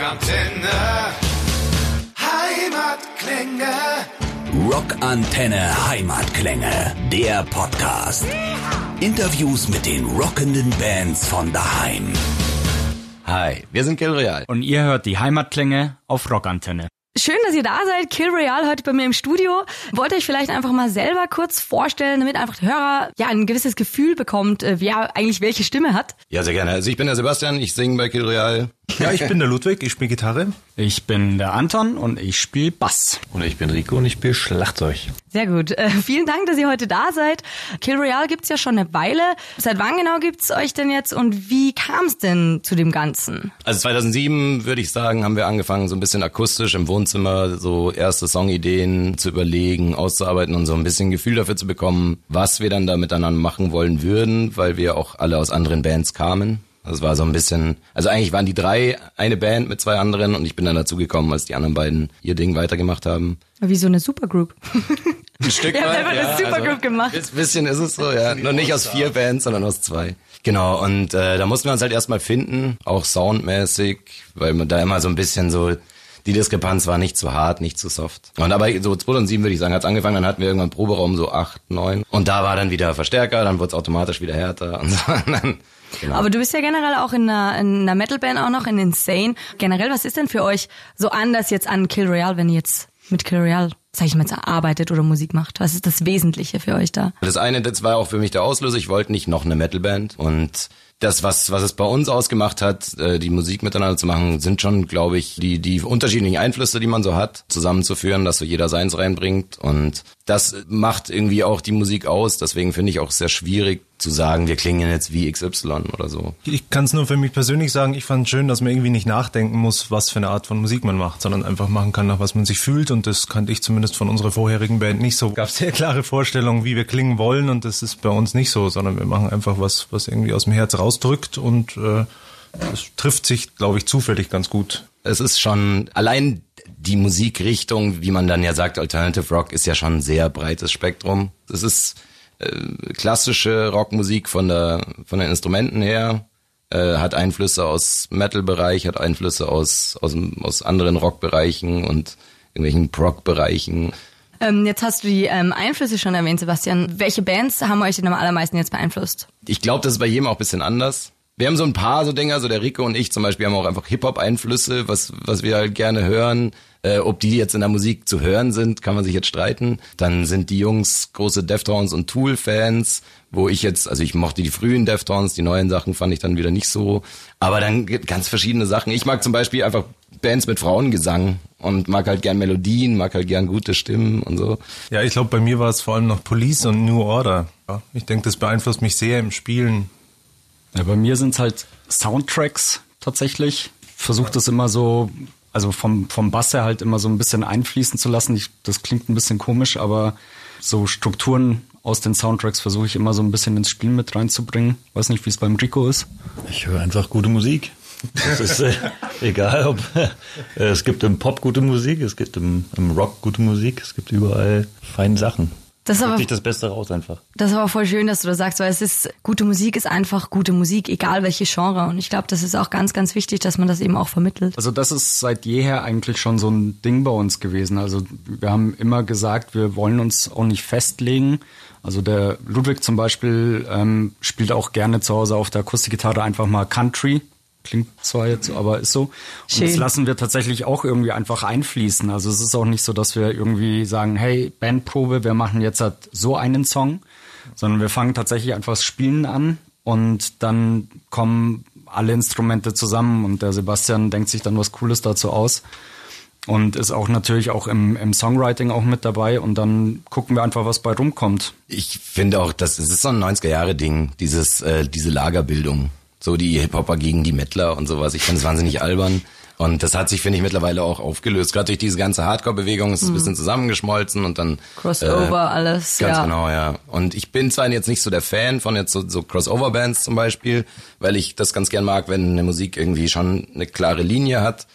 Rockantenne. Heimatklänge. Rockantenne Heimatklänge, der Podcast. Interviews mit den rockenden Bands von daheim. Hi, wir sind Kill Real. Und ihr hört die Heimatklänge auf Rockantenne. Schön, dass ihr da seid. Kill Royale heute bei mir im Studio. Wollt ihr euch vielleicht einfach mal selber kurz vorstellen, damit einfach der Hörer ja ein gewisses Gefühl bekommt, äh, wer eigentlich welche Stimme hat? Ja, sehr gerne. Also ich bin der Sebastian, ich singe bei Kill Real. Ja, ich bin der Ludwig, ich spiele Gitarre. Ich bin der Anton und ich spiele Bass. Und ich bin Rico und ich spiele Schlagzeug. Sehr gut. Äh, vielen Dank, dass ihr heute da seid. Kill Royale gibt's ja schon eine Weile. Seit wann genau gibt's euch denn jetzt und wie kam's denn zu dem Ganzen? Also 2007 würde ich sagen, haben wir angefangen, so ein bisschen akustisch im Wohnzimmer so erste Songideen zu überlegen, auszuarbeiten und so ein bisschen Gefühl dafür zu bekommen, was wir dann da miteinander machen wollen würden, weil wir auch alle aus anderen Bands kamen. Das war so ein bisschen, also eigentlich waren die drei eine Band mit zwei anderen und ich bin dann dazu gekommen, als die anderen beiden ihr Ding weitergemacht haben. Wie so eine Supergroup. Ein Stück Ihr habt weit, einfach eine Supergroup gemacht. Ein bisschen ist es so, ja. Nur nicht aus vier Bands, sondern aus zwei. Genau, und äh, da mussten wir uns halt erstmal finden, auch soundmäßig, weil man da immer so ein bisschen so, die Diskrepanz war nicht zu hart, nicht zu soft. Und aber so 2007 würde ich sagen, hat's angefangen, dann hatten wir irgendwann Proberaum so acht, neun. Und da war dann wieder Verstärker, dann wurde es automatisch wieder härter und so. Und dann, genau. Aber du bist ja generell auch in einer, in einer Metalband auch noch, in Insane. Generell, was ist denn für euch so anders jetzt an Kill Royale, wenn ihr jetzt mit Kill Royale, sag ich mal, jetzt arbeitet oder Musik macht? Was ist das Wesentliche für euch da? Das eine, das war auch für mich der Auslöser. Ich wollte nicht noch eine Metalband und das, was, was es bei uns ausgemacht hat, äh, die Musik miteinander zu machen, sind schon, glaube ich, die, die unterschiedlichen Einflüsse, die man so hat, zusammenzuführen, dass so jeder seins reinbringt. Und das macht irgendwie auch die Musik aus. Deswegen finde ich auch sehr schwierig zu sagen, wir klingen jetzt wie XY oder so. Ich kann es nur für mich persönlich sagen, ich fand schön, dass man irgendwie nicht nachdenken muss, was für eine Art von Musik man macht, sondern einfach machen kann, nach was man sich fühlt. Und das kannte ich zumindest von unserer vorherigen Band nicht so. Es gab sehr klare Vorstellungen, wie wir klingen wollen und das ist bei uns nicht so, sondern wir machen einfach was, was irgendwie aus dem Herz rausdrückt und äh, das trifft sich, glaube ich, zufällig ganz gut. Es ist schon allein die Musikrichtung, wie man dann ja sagt, Alternative Rock ist ja schon ein sehr breites Spektrum. Es ist äh, klassische Rockmusik von der von den Instrumenten her, äh, hat Einflüsse aus Metal-Bereich, hat Einflüsse aus aus, aus anderen Rockbereichen und irgendwelchen Prog-Bereichen. Ähm, jetzt hast du die ähm, Einflüsse schon erwähnt, Sebastian. Welche Bands haben euch denn am allermeisten jetzt beeinflusst? Ich glaube, das ist bei jedem auch ein bisschen anders. Wir haben so ein paar so Dinger, so der Rico und ich zum Beispiel haben auch einfach Hip-Hop-Einflüsse, was, was wir halt gerne hören. Äh, ob die jetzt in der Musik zu hören sind, kann man sich jetzt streiten. Dann sind die Jungs große Deftones und Tool-Fans, wo ich jetzt, also ich mochte die frühen Deftones, die neuen Sachen fand ich dann wieder nicht so. Aber dann gibt ganz verschiedene Sachen. Ich mag zum Beispiel einfach Bands mit Frauengesang und mag halt gern Melodien, mag halt gern gute Stimmen und so. Ja, ich glaube, bei mir war es vor allem noch Police und New Order. Ja, ich denke, das beeinflusst mich sehr im Spielen. Ja, bei mir sind es halt Soundtracks tatsächlich. Versuche das immer so, also vom, vom Bass her halt immer so ein bisschen einfließen zu lassen. Ich, das klingt ein bisschen komisch, aber so Strukturen aus den Soundtracks versuche ich immer so ein bisschen ins Spiel mit reinzubringen. Weiß nicht, wie es beim Rico ist. Ich höre einfach gute Musik. Es ist äh, egal, ob äh, es gibt im Pop gute Musik, es gibt im, im Rock gute Musik, es gibt überall feine Sachen. Das ist aber, Sich das Beste raus einfach. das ist aber voll schön, dass du das sagst, weil es ist, gute Musik ist einfach gute Musik, egal welche Genre. Und ich glaube, das ist auch ganz, ganz wichtig, dass man das eben auch vermittelt. Also das ist seit jeher eigentlich schon so ein Ding bei uns gewesen. Also wir haben immer gesagt, wir wollen uns auch nicht festlegen. Also der Ludwig zum Beispiel ähm, spielt auch gerne zu Hause auf der Akustikgitarre einfach mal Country. Klingt zwar jetzt, aber ist so. Und Schön. das lassen wir tatsächlich auch irgendwie einfach einfließen. Also es ist auch nicht so, dass wir irgendwie sagen, hey, Bandprobe, wir machen jetzt halt so einen Song, sondern wir fangen tatsächlich einfach das Spielen an und dann kommen alle Instrumente zusammen und der Sebastian denkt sich dann was Cooles dazu aus und ist auch natürlich auch im, im Songwriting auch mit dabei und dann gucken wir einfach, was bei rumkommt. Ich finde auch, das, das ist so ein 90er-Jahre-Ding, dieses, äh, diese Lagerbildung. So die Hip-Hopper gegen die Mettler und sowas. Ich finde es wahnsinnig albern. Und das hat sich, finde ich, mittlerweile auch aufgelöst. Gerade durch diese ganze Hardcore-Bewegung ist es ein bisschen zusammengeschmolzen und dann Crossover, alles, Ganz ja. genau, ja. Und ich bin zwar jetzt nicht so der Fan von jetzt so, so Crossover-Bands zum Beispiel, weil ich das ganz gern mag, wenn eine Musik irgendwie schon eine klare Linie hat.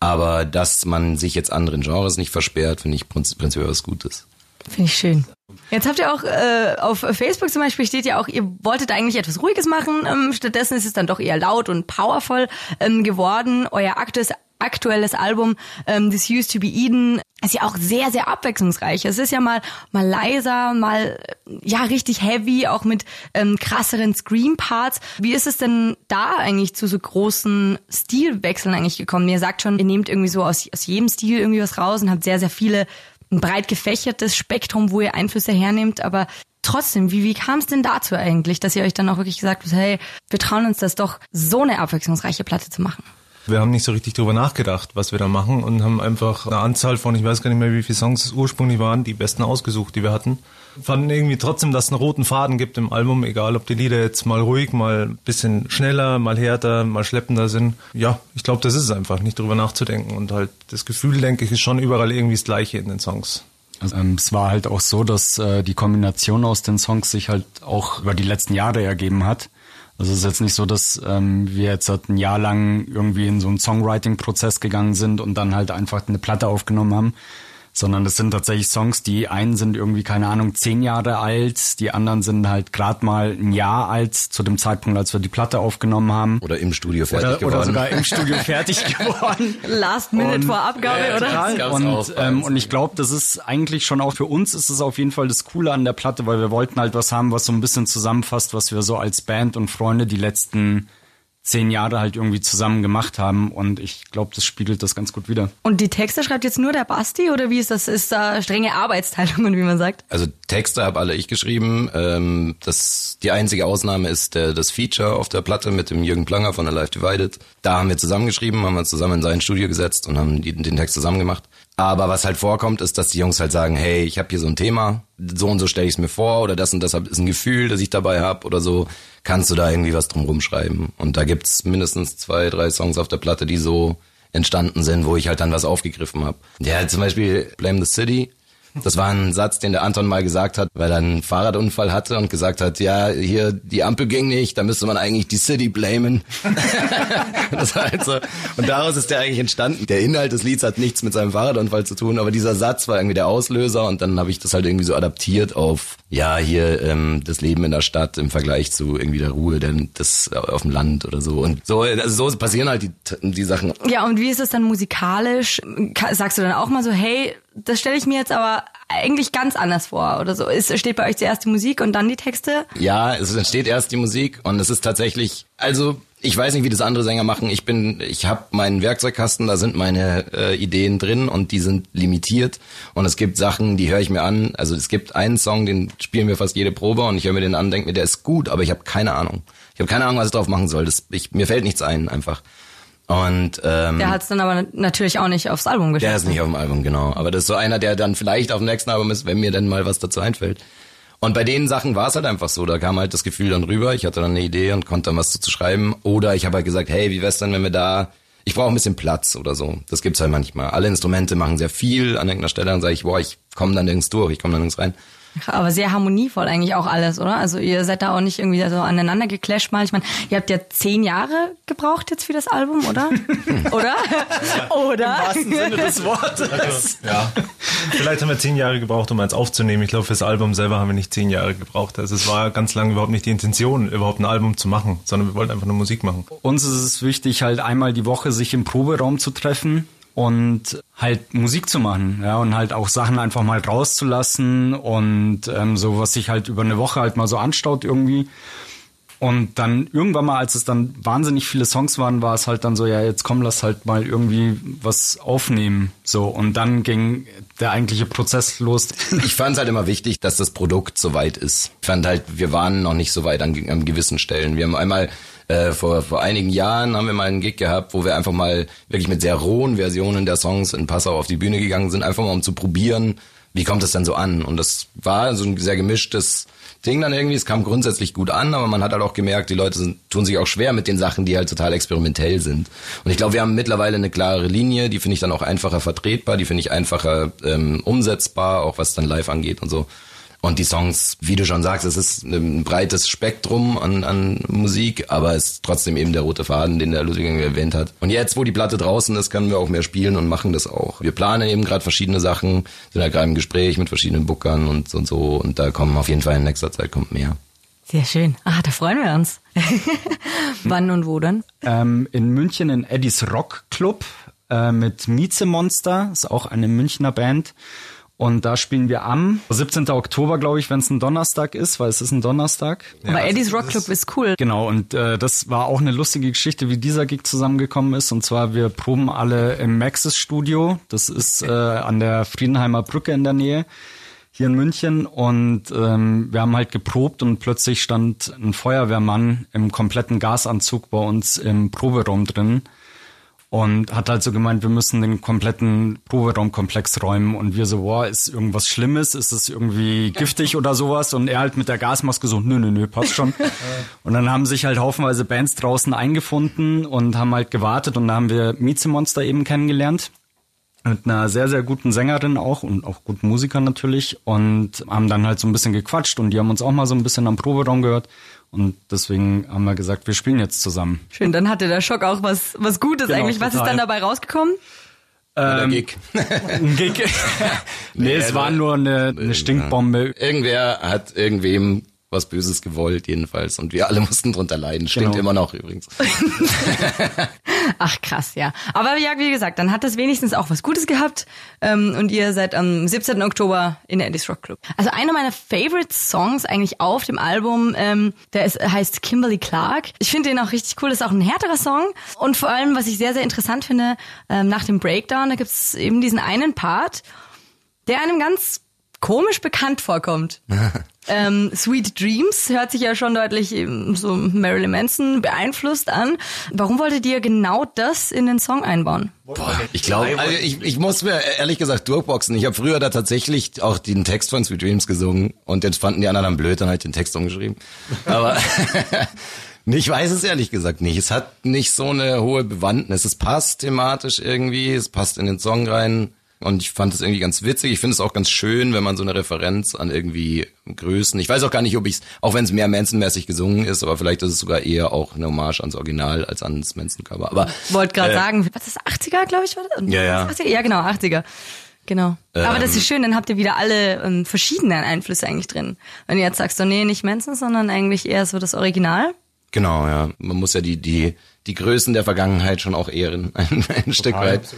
Aber dass man sich jetzt anderen Genres nicht versperrt, finde ich prinzip- prinzipiell was Gutes. Finde ich schön. Jetzt habt ihr auch äh, auf Facebook zum Beispiel steht ja auch, ihr wolltet eigentlich etwas Ruhiges machen. Ähm, stattdessen ist es dann doch eher laut und powervoll ähm, geworden. Euer aktuelles, aktuelles Album, ähm, This Used to Be Eden, ist ja auch sehr, sehr abwechslungsreich. Es ist ja mal, mal leiser, mal, ja, richtig heavy, auch mit ähm, krasseren Scream-Parts. Wie ist es denn da eigentlich zu so großen Stilwechseln eigentlich gekommen? Ihr sagt schon, ihr nehmt irgendwie so aus, aus jedem Stil irgendwie was raus und habt sehr, sehr viele, ein breit gefächertes Spektrum, wo ihr Einflüsse hernehmt, aber trotzdem, wie, wie kam es denn dazu eigentlich, dass ihr euch dann auch wirklich gesagt habt, hey, wir trauen uns das doch, so eine abwechslungsreiche Platte zu machen? Wir haben nicht so richtig drüber nachgedacht, was wir da machen und haben einfach eine Anzahl von, ich weiß gar nicht mehr, wie viele Songs es ursprünglich waren, die besten ausgesucht, die wir hatten. Fanden irgendwie trotzdem, dass es einen roten Faden gibt im Album, egal ob die Lieder jetzt mal ruhig, mal ein bisschen schneller, mal härter, mal schleppender sind. Ja, ich glaube, das ist es einfach, nicht drüber nachzudenken und halt das Gefühl, denke ich, ist schon überall irgendwie das Gleiche in den Songs. Also, ähm, es war halt auch so, dass äh, die Kombination aus den Songs sich halt auch über die letzten Jahre ergeben hat. Also es ist jetzt nicht so, dass ähm, wir jetzt halt ein Jahr lang irgendwie in so einen Songwriting-Prozess gegangen sind und dann halt einfach eine Platte aufgenommen haben, sondern das sind tatsächlich Songs, die einen sind irgendwie, keine Ahnung, zehn Jahre alt, die anderen sind halt gerade mal ein Jahr alt zu dem Zeitpunkt, als wir die Platte aufgenommen haben. Oder im Studio fertig Oder, geworden. oder sogar im Studio fertig geworden. Last Minute Und- vor Abgabe, Ja, oder? Und, bei ähm, und ich glaube, das ist eigentlich schon auch für uns ist es auf jeden Fall das Coole an der Platte, weil wir wollten halt was haben, was so ein bisschen zusammenfasst, was wir so als Band und Freunde die letzten zehn Jahre halt irgendwie zusammen gemacht haben. Und ich glaube, das spiegelt das ganz gut wider. Und die Texte schreibt jetzt nur der Basti oder wie ist das? Ist da strenge Arbeitsteilung, wie man sagt? Also Texte habe alle ich geschrieben. Ähm, das die einzige Ausnahme ist der, das Feature auf der Platte mit dem Jürgen Planger von Alive Divided. Da haben wir zusammengeschrieben, haben wir zusammen in sein Studio gesetzt und haben die, den Text zusammen gemacht. Aber was halt vorkommt, ist, dass die Jungs halt sagen, hey, ich habe hier so ein Thema, so und so stelle ich es mir vor oder das und das ist ein Gefühl, das ich dabei habe oder so. Kannst du da irgendwie was drum rumschreiben? Und da gibt's mindestens zwei, drei Songs auf der Platte, die so entstanden sind, wo ich halt dann was aufgegriffen habe. Ja, zum Beispiel Blame the City. Das war ein Satz, den der Anton mal gesagt hat, weil er einen Fahrradunfall hatte und gesagt hat, ja, hier, die Ampel ging nicht, da müsste man eigentlich die City blamen. das war halt so. Und daraus ist der eigentlich entstanden. Der Inhalt des Lieds hat nichts mit seinem Fahrradunfall zu tun, aber dieser Satz war irgendwie der Auslöser und dann habe ich das halt irgendwie so adaptiert auf, ja, hier ähm, das Leben in der Stadt im Vergleich zu irgendwie der Ruhe, denn das auf dem Land oder so. Und so, also so passieren halt die, die Sachen. Ja, und wie ist es dann musikalisch? Ka- Sagst du dann auch mal so, hey, das stelle ich mir jetzt aber eigentlich ganz anders vor oder so? Ist, steht bei euch zuerst die Musik und dann die Texte? Ja, es entsteht erst die Musik und es ist tatsächlich, also ich weiß nicht, wie das andere Sänger machen. Ich bin, ich habe meinen Werkzeugkasten, da sind meine äh, Ideen drin und die sind limitiert. Und es gibt Sachen, die höre ich mir an. Also es gibt einen Song, den spielen wir fast jede Probe und ich höre mir den an, denke mir, der ist gut, aber ich habe keine Ahnung. Ich habe keine Ahnung, was ich drauf machen soll. Das, ich, mir fällt nichts ein, einfach. Und ähm, Der hat es dann aber natürlich auch nicht aufs Album geschafft. der ist nicht auf dem Album, genau. Aber das ist so einer, der dann vielleicht auf dem nächsten Album ist, wenn mir dann mal was dazu einfällt. Und bei den Sachen war es halt einfach so, da kam halt das Gefühl dann rüber, ich hatte dann eine Idee und konnte dann was dazu schreiben. Oder ich habe halt gesagt, hey, wie wär's denn, wenn wir da, ich brauche ein bisschen Platz oder so. Das gibt's halt manchmal. Alle Instrumente machen sehr viel an irgendeiner Stelle, dann sage ich, boah, ich komme dann nirgends durch, ich komme dann nirgends rein. Aber sehr harmonievoll eigentlich auch alles, oder? Also ihr seid da auch nicht irgendwie so aneinander geclasht mal. Ich meine, ihr habt ja zehn Jahre gebraucht jetzt für das Album, oder? oder? oder? Sinne des Wortes. Ja. Vielleicht haben wir zehn Jahre gebraucht, um eins aufzunehmen. Ich glaube, fürs Album selber haben wir nicht zehn Jahre gebraucht. Also es war ganz lange überhaupt nicht die Intention, überhaupt ein Album zu machen, sondern wir wollten einfach nur Musik machen. Uns ist es wichtig, halt einmal die Woche sich im Proberaum zu treffen und halt Musik zu machen, ja, und halt auch Sachen einfach mal rauszulassen und ähm, so, was sich halt über eine Woche halt mal so anstaut irgendwie. Und dann irgendwann mal, als es dann wahnsinnig viele Songs waren, war es halt dann so, ja, jetzt komm, lass halt mal irgendwie was aufnehmen. So, und dann ging der eigentliche Prozess los. Ich fand es halt immer wichtig, dass das Produkt so weit ist. Ich fand halt, wir waren noch nicht so weit an, an gewissen Stellen. Wir haben einmal äh, vor, vor einigen Jahren haben wir mal einen Gig gehabt, wo wir einfach mal wirklich mit sehr rohen Versionen der Songs in Passau auf die Bühne gegangen sind, einfach mal um zu probieren, wie kommt es denn so an? Und das war so ein sehr gemischtes Ding dann irgendwie. Es kam grundsätzlich gut an, aber man hat halt auch gemerkt, die Leute sind, tun sich auch schwer mit den Sachen, die halt total experimentell sind. Und ich glaube, wir haben mittlerweile eine klare Linie, die finde ich dann auch einfacher vertretbar, die finde ich einfacher ähm, umsetzbar, auch was dann live angeht und so. Und die Songs, wie du schon sagst, es ist ein breites Spektrum an, an Musik, aber es ist trotzdem eben der rote Faden, den der Ludwig erwähnt hat. Und jetzt, wo die Platte draußen ist, können wir auch mehr spielen und machen das auch. Wir planen eben gerade verschiedene Sachen, sind halt gerade im Gespräch mit verschiedenen Bookern und, und so. Und da kommen auf jeden Fall in nächster Zeit kommt mehr. Sehr schön. Ah, da freuen wir uns. Wann und wo denn? ähm, in München in Eddies Rock Club. äh, mit Mieze Monster, ist auch eine Münchner Band. Und da spielen wir am 17. Oktober, glaube ich, wenn es ein Donnerstag ist, weil es ist ein Donnerstag. Aber Eddie's Rock Club ist cool. Genau, und äh, das war auch eine lustige Geschichte, wie dieser Gig zusammengekommen ist. Und zwar, wir proben alle im Maxis Studio. Das ist äh, an der Friedenheimer Brücke in der Nähe hier in München. Und ähm, wir haben halt geprobt und plötzlich stand ein Feuerwehrmann im kompletten Gasanzug bei uns im Proberaum drin und hat halt so gemeint, wir müssen den kompletten Proberaumkomplex räumen. Und wir so, wow, ist irgendwas Schlimmes, ist es irgendwie giftig oder sowas? Und er halt mit der Gasmaske so, nö, nö, nö, passt schon. und dann haben sich halt haufenweise Bands draußen eingefunden und haben halt gewartet. Und da haben wir Mieze Monster eben kennengelernt. Mit einer sehr, sehr guten Sängerin auch und auch guten Musikern natürlich. Und haben dann halt so ein bisschen gequatscht. Und die haben uns auch mal so ein bisschen am Proberaum gehört und deswegen haben wir gesagt, wir spielen jetzt zusammen. Schön, dann hatte der Schock auch was, was Gutes Genau, eigentlich. Was ist total. dann dabei rausgekommen? Der Gig. Ein Gig. nee, es also- war nur eine, eine Stinkbombe. Irgendwer hat irgendwem was Böses gewollt, jedenfalls. Und wir alle mussten drunter leiden. Stimmt Genau. immer noch übrigens. Ach krass, ja. Aber ja, wie gesagt, dann hat das wenigstens auch was Gutes gehabt. Ähm, und ihr seid am 17. Oktober in der Eddie's Rock Club. Also einer meiner Favorite Songs eigentlich auf dem Album, ähm, der ist, heißt Kimberly Clark. Ich finde den auch richtig cool. Ist auch ein härterer Song. Und vor allem, was ich sehr, sehr interessant finde, ähm, nach dem Breakdown, da gibt's eben diesen einen Part, der einem ganz komisch bekannt vorkommt. ähm, Sweet Dreams hört sich ja schon deutlich ähm, so Marilyn Manson beeinflusst an. Warum wolltet ihr genau das in den Song einbauen? Boah, ich glaube, also ich, ich muss mir ehrlich gesagt durchboxen. Ich habe früher da tatsächlich auch den Text von Sweet Dreams gesungen und den fanden die anderen dann blöd, dann halt den Text umgeschrieben. Aber ich weiß es ehrlich gesagt nicht. Es hat nicht so eine hohe Bewandtnis. Es passt thematisch irgendwie, es passt in den Song rein. Und ich fand es irgendwie ganz witzig. Ich finde es auch ganz schön, wenn man so eine Referenz an irgendwie Größen. Ich weiß auch gar nicht, ob ich es, auch wenn es mehr Manson-mäßig gesungen ist, aber vielleicht ist es sogar eher auch eine Hommage ans Original als ans Manson-Cover. Aber Wollte gerade Äh, sagen, was ist das, 80er, glaube ich, war das? Ja, ja. 80er? Ja, genau, 80er. Genau. Aber das ist schön, dann habt ihr wieder alle ähm, verschiedenen Einflüsse eigentlich drin. Wenn du jetzt sagst, so, nee, nicht Manson, sondern eigentlich eher so das Original. Genau, ja. Man muss ja die, die, die Größen der Vergangenheit schon auch ehren, ein, ein Stück weit.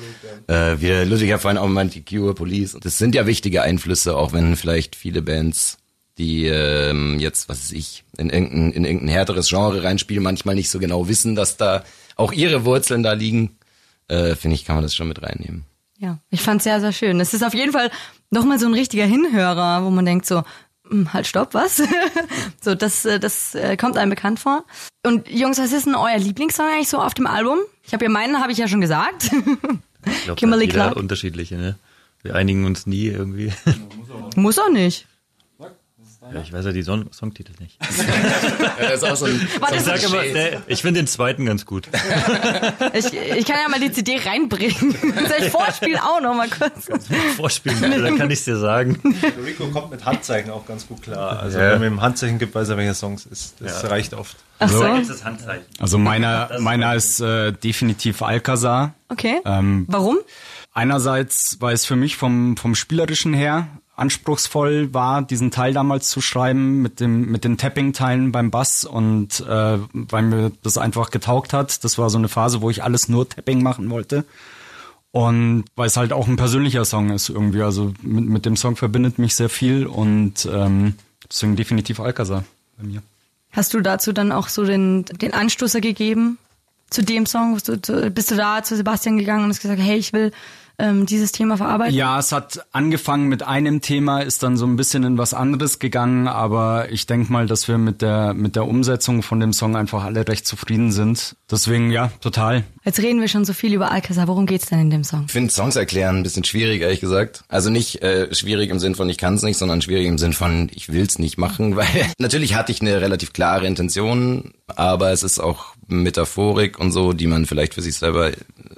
Äh, wie der Ludwig ja vorhin auch meint, die Cure, Police. Das sind ja wichtige Einflüsse, auch wenn vielleicht viele Bands, die ähm, jetzt, was weiß ich, in irgendein, in irgendein härteres Genre reinspielen, manchmal nicht so genau wissen, dass da auch ihre Wurzeln da liegen. Äh, Finde ich, kann man das schon mit reinnehmen. Ja, ich fand's sehr, sehr schön. Es ist auf jeden Fall nochmal so ein richtiger Hinhörer, wo man denkt so, halt stopp, was? so, das, äh, das äh, kommt einem bekannt vor. Und Jungs, was ist denn euer Lieblingssong eigentlich so auf dem Album? Ich habe ja meinen, habe ich ja schon gesagt. Ich glaub, Kimberly Clark. unterschiedliche, ne? Wir einigen uns nie irgendwie. Muss auch nicht. Ja, ich weiß ja die Son Songtitel nicht. Ja, das ist auch so ein, Warte, Ich sag immer, ich finde den zweiten ganz gut. ich, ich kann ja mal die CD reinbringen. Soll ich vorspielen auch noch mal kurz? Vorspielen, dann kann ich dir sagen. Rico kommt mit Handzeichen auch ganz gut klar. Also Ja. wenn man ihm Handzeichen gibt, weiß er, welcher Songs ist. Das Ja. reicht oft. Ach so. Also meiner, meiner ist äh, definitiv Alcazar. okay. Ähm, Warum? Einerseits, weil es für mich vom, vom Spielerischen her anspruchsvoll war, diesen Teil damals zu schreiben mit dem mit den Tapping-Teilen beim Bass und äh, weil mir das einfach getaugt hat. Das war so eine Phase, wo ich alles nur Tapping machen wollte. Und weil es halt auch ein persönlicher Song ist irgendwie. Also mit, mit dem Song verbindet mich sehr viel und ähm, deswegen definitiv Alcazar bei mir. Hast du dazu dann auch so den, den Anstoßer gegeben zu dem Song? Bist du, zu, bist du da zu Sebastian gegangen und hast gesagt, hey, ich will ähm, dieses Thema verarbeiten? Ja, es hat angefangen mit einem Thema, ist dann so ein bisschen in was anderes gegangen, aber ich denke mal, dass wir mit der mit der Umsetzung von dem Song einfach alle recht zufrieden sind. Deswegen ja, total. Jetzt reden wir schon so viel über Alcazar. Worum geht's denn in dem Song? Ich finde Songs erklären ein bisschen schwierig, ehrlich gesagt. Also nicht äh, schwierig im Sinn von ich kann es nicht, sondern schwierig im Sinn von ich will's nicht machen, weil natürlich hatte ich eine relativ klare Intention, aber es ist auch Metaphorik und so, die man vielleicht für sich selber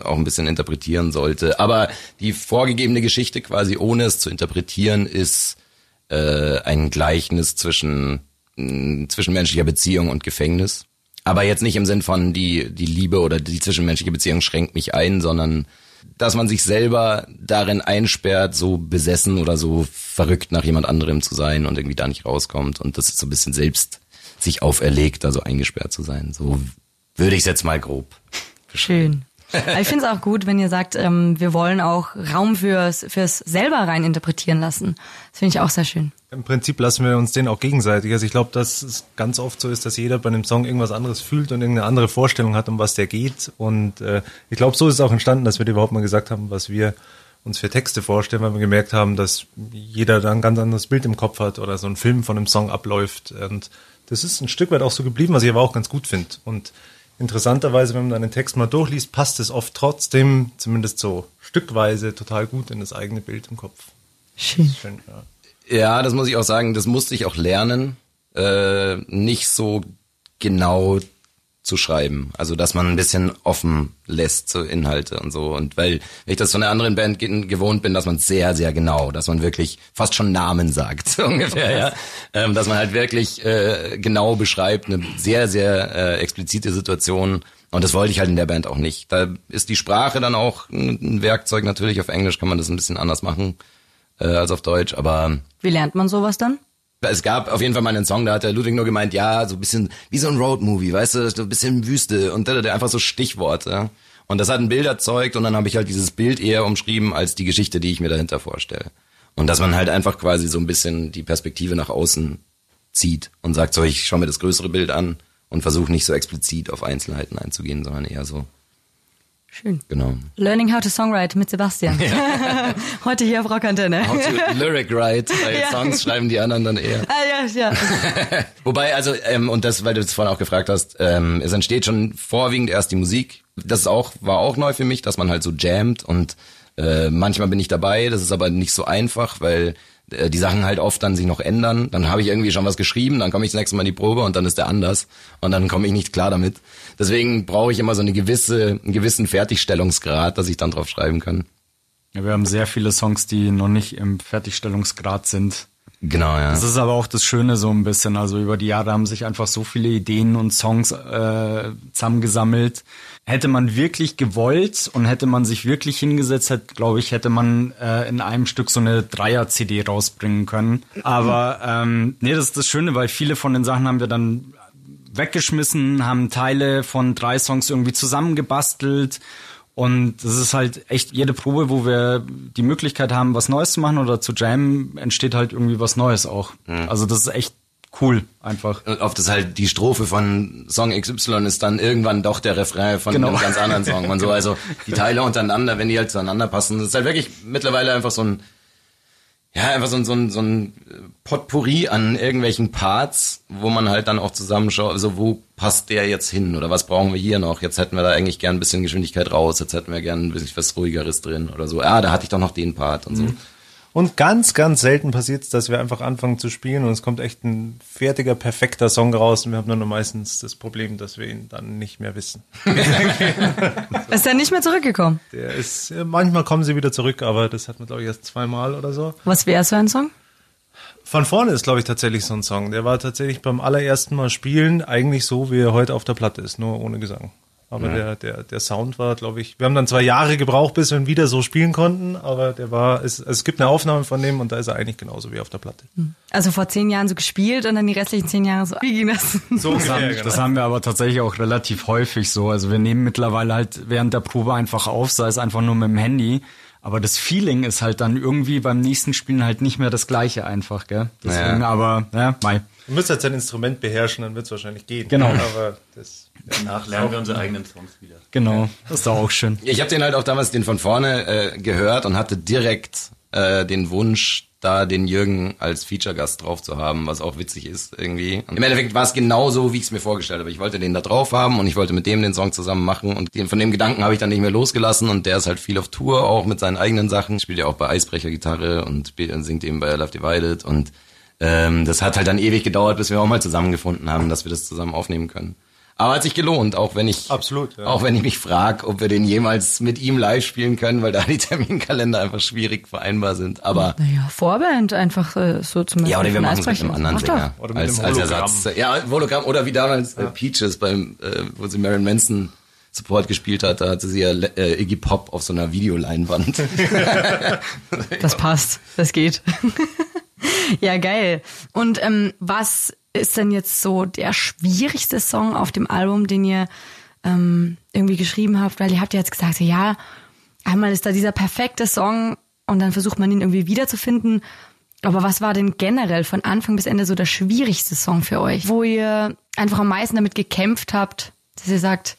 auch ein bisschen interpretieren sollte. Aber die vorgegebene Geschichte quasi ohne es zu interpretieren ist äh, ein Gleichnis zwischen mh, zwischenmenschlicher Beziehung und Gefängnis. Aber jetzt nicht im Sinn von die, die Liebe oder die zwischenmenschliche Beziehung schränkt mich ein, sondern dass man sich selber darin einsperrt, so besessen oder so verrückt nach jemand anderem zu sein und irgendwie da nicht rauskommt und das ist so ein bisschen selbst sich auferlegt, da so eingesperrt zu sein. So würde ich es jetzt mal grob. Schön. Ich finde es auch gut, wenn ihr sagt, ähm, wir wollen auch Raum fürs, fürs selber rein interpretieren lassen. Das finde ich auch sehr schön. Im Prinzip lassen wir uns den auch gegenseitig. Also ich glaube, dass es ganz oft so ist, dass jeder bei einem Song irgendwas anderes fühlt und irgendeine andere Vorstellung hat, um was der geht. Und äh, ich glaube, so ist es auch entstanden, dass wir überhaupt mal gesagt haben, was wir uns für Texte vorstellen, weil wir gemerkt haben, dass jeder da ein ganz anderes Bild im Kopf hat oder so ein Film von einem Song abläuft. Und das ist ein Stück weit auch so geblieben, was ich aber auch ganz gut finde. Und interessanterweise, wenn man einen Text mal durchliest, passt es oft trotzdem, zumindest so stückweise, total gut in das eigene Bild im Kopf. Schön. Schön, ja. Ja, das muss ich auch sagen, das musste ich auch lernen, äh, nicht so genau zu schreiben. Also, dass man ein bisschen offen lässt zu Inhalte und so. Und weil, ich das von einer anderen Band ge- gewohnt bin, dass man sehr, sehr genau, dass man wirklich fast schon Namen sagt, so ungefähr, ja. Ähm, dass man halt wirklich äh, genau beschreibt, eine sehr, sehr äh, explizite Situation. Und das wollte ich halt in der Band auch nicht. Da ist die Sprache dann auch ein ein Werkzeug. Natürlich auf Englisch kann man das ein bisschen anders machen äh, als auf Deutsch, aber Wie lernt man sowas dann? Es gab auf jeden Fall mal einen Song, da hat der Ludwig nur gemeint, ja, so ein bisschen wie so ein Roadmovie, weißt du, so ein bisschen Wüste und da, da einfach so Stichworte. Und das hat ein Bild erzeugt und dann habe ich halt dieses Bild eher umschrieben als die Geschichte, die ich mir dahinter vorstelle. Und dass man halt einfach quasi so ein bisschen die Perspektive nach außen zieht und sagt, so, ich schaue mir das größere Bild an und versuche nicht so explizit auf Einzelheiten einzugehen, sondern eher so, Schön. genau. Learning how to songwrite mit Sebastian. Heute hier auf Rockantenne. How to lyric write, weil Ja. Songs schreiben die anderen dann eher. Ah, ja, ja. Wobei, also, ähm, und das, weil du das vorhin auch gefragt hast, ähm, es entsteht schon vorwiegend erst die Musik. Das ist auch, war auch neu für mich, dass man halt so jammt und äh, manchmal bin ich dabei, das ist aber nicht so einfach, weil äh, die Sachen halt oft dann sich noch ändern. Dann habe ich irgendwie schon was geschrieben, dann komme ich das nächste Mal in die Probe und dann ist der anders und dann komme ich nicht klar damit. Deswegen brauche ich immer so eine gewisse, einen gewissen Fertigstellungsgrad, dass ich dann drauf schreiben kann. Ja, wir haben sehr viele Songs, die noch nicht im Fertigstellungsgrad sind. Genau, ja. Das ist aber auch das Schöne so ein bisschen. Also über die Jahre haben sich einfach so viele Ideen und Songs äh, zusammengesammelt. Hätte man wirklich gewollt und hätte man sich wirklich hingesetzt, hätte, glaube ich, hätte man äh, in einem Stück so eine Dreier-CD rausbringen können. Aber ähm, nee, das ist das Schöne, weil viele von den Sachen haben wir dann weggeschmissen, haben Teile von drei Songs irgendwie zusammengebastelt. Und das ist halt echt jede Probe, wo wir die Möglichkeit haben, was Neues zu machen oder zu jammen, entsteht halt irgendwie was Neues auch. Also das ist echt cool einfach. Und oft ist halt die Strophe von Song XY ist dann irgendwann doch der Refrain von Genau. einem ganz anderen Song und so. Also die Teile untereinander, wenn die halt zueinander passen, das ist halt wirklich mittlerweile einfach so ein, ja, einfach so ein, so ein, so ein Potpourri an irgendwelchen Parts, wo man halt dann auch zusammenschaut, also wo passt der jetzt hin oder was brauchen wir hier noch? Jetzt hätten wir da eigentlich gern ein bisschen Geschwindigkeit raus, jetzt hätten wir gern ein bisschen was ruhigeres drin oder so. Ah, da hatte ich doch noch den Part und so. Und ganz, ganz selten passiert es, dass wir einfach anfangen zu spielen und es kommt echt ein fertiger, perfekter Song raus und wir haben dann nur meistens das Problem, dass wir ihn dann nicht mehr wissen. Ist er nicht mehr zurückgekommen? Der ist, manchmal kommen sie wieder zurück, aber das hat man, glaube ich, erst zweimal oder so. Was wäre so ein Song? Von vorne ist, glaube ich, tatsächlich so ein Song. Der war tatsächlich beim allerersten Mal spielen eigentlich so, wie er heute auf der Platte ist, nur ohne Gesang. Aber der, der, der Sound war, glaube ich, wir haben dann zwei Jahre gebraucht, bis wir ihn wieder so spielen konnten, aber der war, es, es gibt eine Aufnahme von dem und da ist er eigentlich genauso wie auf der Platte. Also vor zehn Jahren so gespielt und dann die restlichen zehn Jahre so. Wie ging das? So Das haben, genau. das haben wir aber tatsächlich auch relativ häufig so. Also wir nehmen mittlerweile halt während der Probe einfach auf, sei es einfach nur mit dem Handy. Aber das Feeling ist halt dann irgendwie beim nächsten Spielen halt nicht mehr das gleiche einfach, gell? Deswegen, Ja. aber, ja, mei. Du müsst jetzt ein Instrument beherrschen, dann wird es wahrscheinlich gehen. Genau. Aber das, Danach lernen wir unsere eigenen Songs wieder. Genau. Das ist doch auch schön. Ich habe den halt auch damals den von vorne äh, gehört und hatte direkt äh, den Wunsch, da den Jürgen als Feature-Gast drauf zu haben, was auch witzig ist irgendwie. Und Im Endeffekt war es genauso, wie ich es mir vorgestellt habe. Ich wollte den da drauf haben und ich wollte mit dem den Song zusammen machen und den, von dem Gedanken habe ich dann nicht mehr losgelassen und der ist halt viel auf Tour, auch mit seinen eigenen Sachen. Spielt ja auch bei Eisbrecher Gitarre und spielt, singt eben bei Love Divided und ähm, das hat halt dann ewig gedauert, bis wir auch mal zusammengefunden haben, dass wir das zusammen aufnehmen können. Aber hat sich gelohnt, auch wenn ich Absolut, ja. auch wenn ich mich frage, ob wir den jemals mit ihm live spielen können, weil da die Terminkalender einfach schwierig vereinbar sind. Aber Naja, Vorband einfach äh, so zum Beispiel. ja, oder wir machen es mit einem anderen. Sänger Oder mit als, einem als. Ersatz. Ja, Hologramm oder wie damals äh, Peaches beim, äh, wo sie Marilyn Manson Support gespielt hat, da hatte sie ja äh, Iggy Pop auf so einer Videoleinwand. Das passt, das geht. ja, geil. Und ähm, was ist denn jetzt so der schwierigste Song auf dem Album, den ihr ähm, irgendwie geschrieben habt, weil ihr habt ja jetzt gesagt, ja, einmal ist da dieser perfekte Song und dann versucht man ihn irgendwie wiederzufinden. Aber was war denn generell von Anfang bis Ende so der schwierigste Song für euch, wo ihr einfach am meisten damit gekämpft habt, dass ihr sagt,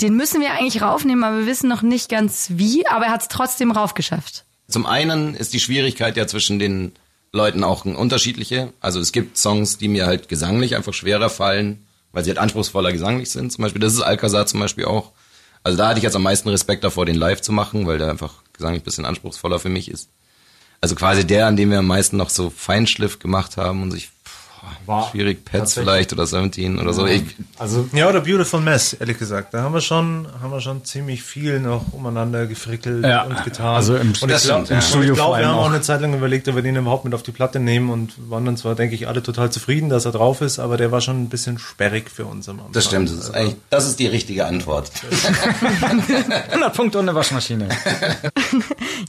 den müssen wir eigentlich raufnehmen, aber wir wissen noch nicht ganz wie, aber er hat es trotzdem raufgeschafft. Zum einen ist die Schwierigkeit ja zwischen den Leuten auch unterschiedliche. Also es gibt Songs, die mir halt gesanglich einfach schwerer fallen, weil sie halt anspruchsvoller gesanglich sind. Zum Beispiel, das ist Alcazar zum Beispiel auch. Also da hatte ich jetzt am meisten Respekt davor, den live zu machen, weil der einfach gesanglich ein bisschen anspruchsvoller für mich ist. Also quasi der, an dem wir am meisten noch so Feinschliff gemacht haben und sich War schwierig, Pets vielleicht oder 17 oder so. Ich, Also Ja, oder Beautiful Mess, ehrlich gesagt. Da haben wir schon, haben wir schon ziemlich viel noch umeinander gefrickelt Ja, und getan. also im- und ich das glaube, stimmt, ja. ich Studio glaub, vor wir allem haben auch eine Zeit lang überlegt, ob wir den überhaupt mit auf die Platte nehmen und waren dann zwar, denke ich, alle total zufrieden, dass er drauf ist, aber der war schon ein bisschen sperrig für uns am Anfang. das stimmt, das ist eigentlich, das ist die richtige Antwort. 100 Punkte und eine Waschmaschine.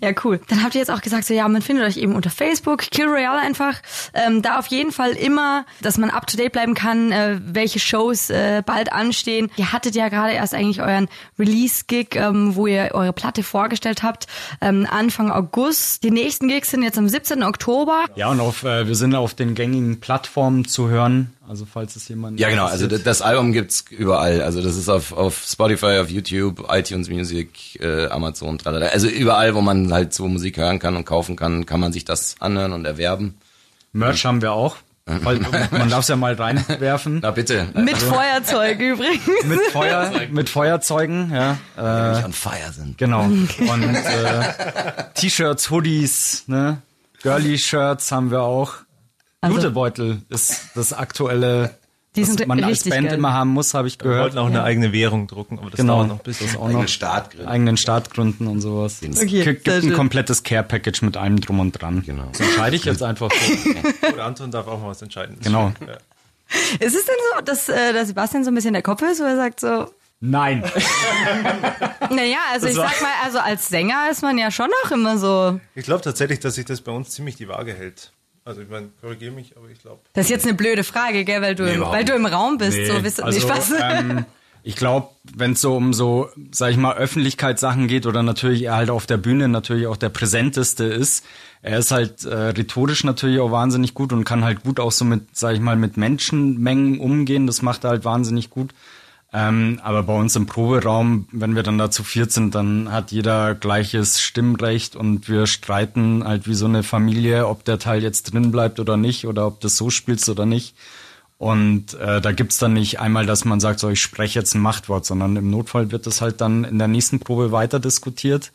Ja, cool. Dann habt ihr jetzt auch gesagt, so ja, man findet euch eben unter Facebook, Kill Royale einfach. Ähm, da auf jeden Fall immer, dass man up to date bleiben kann, äh, welche Shows äh, bald anstehen. Ihr hattet ja gerade erst eigentlich euren Release-Gig, ähm, wo ihr eure Platte vorgestellt habt, ähm, Anfang August. Die nächsten Gigs sind jetzt am 17. Oktober. Ja, und auf, äh, wir sind auf den gängigen Plattformen zu hören. Also falls es jemand Ja, genau. Also das Album gibt's überall. Also das ist auf, auf Spotify, auf YouTube, iTunes Music, äh, Amazon, tralala. Also überall, wo man halt so Musik hören kann und kaufen kann, kann man sich das anhören und erwerben. Merch haben wir auch. Weil, man darf es ja mal reinwerfen. Na bitte. Mit Feuerzeug übrigens. Mit Feuer, mit Feuerzeugen, ja. Äh, die on fire sind. genau. Und äh, T-Shirts, Hoodies, ne? Girly-Shirts haben wir auch. Also- Jutebeutel ist das aktuelle, Die was sind man als Band geil. immer haben muss, habe ich Wir wollten gehört. auch eine eigene Währung drucken, aber das Genau, dauert noch ein bisschen. das auch Eigenen noch. Startgrund. eigenen Startgründen und sowas. Okay, es gibt sehr ein schön. komplettes Care-Package mit allem drum und dran. Genau. Das entscheide ich jetzt einfach so. Oder Anton darf auch mal was entscheiden. Genau. Ja. Ist es denn so, dass, äh, dass Sebastian so ein bisschen der Kopf ist, wo er sagt so, Nein. naja, also ich war- sag mal, also als Sänger ist man ja schon auch immer so, Ich glaube tatsächlich, dass sich das bei uns ziemlich die Waage hält. Also ich meine, korrigiere mich, aber ich glaube. Das ist jetzt eine blöde Frage, gell, weil du, im, überhaupt weil du im Raum bist. Nee, so, wisst also, nicht was. ähm, ich glaube, wenn es so um so, sag ich mal, Öffentlichkeitssachen geht oder natürlich er halt auf der Bühne natürlich auch der präsenteste ist, er ist halt äh, rhetorisch natürlich auch wahnsinnig gut und kann halt gut auch so mit, sag ich mal, mit Menschenmengen umgehen. Das macht er halt wahnsinnig gut. Ähm, aber bei uns im Proberaum, wenn wir dann da zu viert sind, dann hat jeder gleiches Stimmrecht und wir streiten halt wie so eine Familie, ob der Teil jetzt drin bleibt oder nicht oder ob das so spielst oder nicht. Und äh, da gibt's dann nicht einmal, dass man sagt, so ich spreche jetzt ein Machtwort, sondern im Notfall wird das halt dann in der nächsten Probe weiter diskutiert.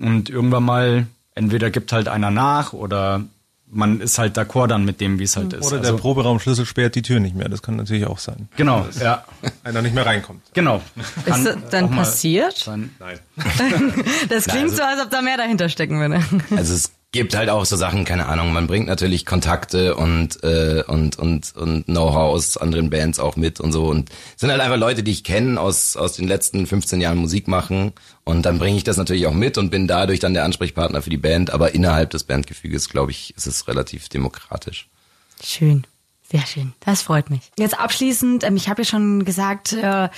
Und irgendwann mal, entweder gibt halt einer nach oder man ist halt d'accord dann mit dem, wie es halt ist. Oder der Also, Proberaumschlüssel sperrt die Tür nicht mehr. Das kann natürlich auch sein. genau, ja, Einer nicht mehr reinkommt. genau. Kann Ist das dann passiert? sein. Nein. Das klingt so, als ob da mehr dahinter stecken würde. Also es gibt halt auch so Sachen, keine Ahnung, man bringt natürlich Kontakte und äh, und und und Know-how aus anderen Bands auch mit und so und es sind halt einfach Leute, die ich kenne aus aus den letzten 15 Jahren Musik machen und dann bringe ich das natürlich auch mit und bin dadurch dann der Ansprechpartner für die Band, aber innerhalb des Bandgefüges, glaube ich, ist es relativ demokratisch. Schön. Sehr schön. Das freut mich. Jetzt abschließend, ähm, ich habe ja schon gesagt, äh,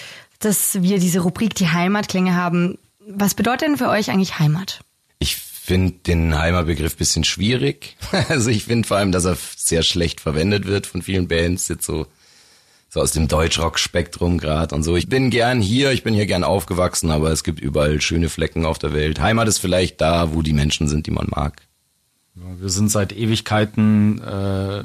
dass wir diese Rubrik die Heimatklänge haben. Was bedeutet denn für euch eigentlich Heimat? Ich finde den Heimatbegriff bisschen schwierig. Also ich finde vor allem, dass er sehr schlecht verwendet wird von vielen Bands, jetzt so, so aus dem Deutschrock-Spektrum gerade und so. Ich bin gern hier, ich bin hier gern aufgewachsen, aber es gibt überall schöne Flecken auf der Welt. Heimat ist vielleicht da, wo die Menschen sind, die man mag. Ja, Wir sind seit Ewigkeiten äh,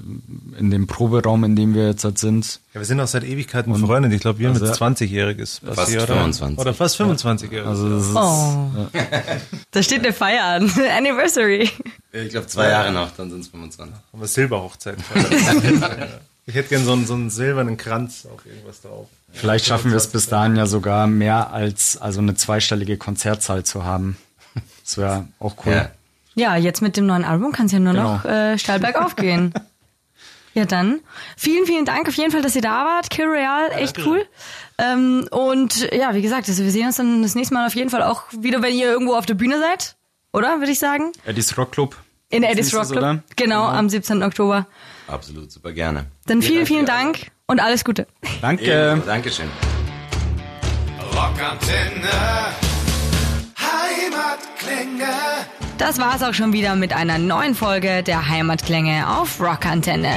in dem Proberaum, in dem wir jetzt halt sind. Ja, wir sind auch seit Ewigkeiten befreundet. Ich glaube, wir haben Also- jetzt 20-jähriges. Fast 25. Oder fast 25-jähriges. Also das ist, Oh. Da steht eine Feier an. Anniversary. Ich glaube zwei Jahre noch, dann sind es 25. haben wir Silberhochzeit. ich hätte gern so einen, so einen silbernen Kranz auf irgendwas drauf. vielleicht schaffen wir es bis dahin ja sogar mehr als also eine zweistellige Konzertzahl zu haben. Das wäre auch cool. Ja. Ja, jetzt mit dem neuen Album kann es ja nur Genau. noch äh, steil bergauf gehen. Ja, dann. Vielen, vielen Dank auf jeden Fall, dass ihr da wart. Kill Real, echt cool. Ähm, und ja, wie gesagt, also wir sehen uns dann das nächste Mal auf jeden Fall auch wieder, wenn ihr irgendwo auf der Bühne seid. Oder, würde ich sagen? Eddie's Rock Club. In Eddie's Rock Club. oder? Genau, am 17. Oktober. Absolut, super gerne. Dann vielen, vielen Dank und alles Gute. Danke. Dankeschön. Rockantenne. Das war's auch schon wieder mit einer neuen Folge der Heimatklänge auf Rockantenne.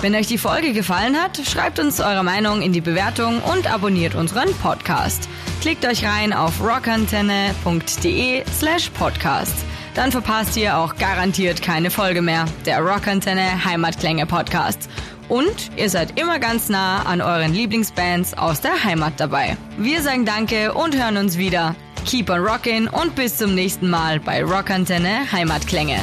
Wenn euch die Folge gefallen hat, schreibt uns eure Meinung in die Bewertung und abonniert unseren Podcast. Klickt euch rein auf rockantenne.de slash podcast. Dann verpasst ihr auch garantiert keine Folge mehr. Der Rockantenne Heimatklänge Podcast. Und ihr seid immer ganz nah an euren Lieblingsbands aus der Heimat dabei. Wir sagen Danke und hören uns wieder. Keep on rockin' und bis zum nächsten Mal bei Rockantenne Heimatklänge.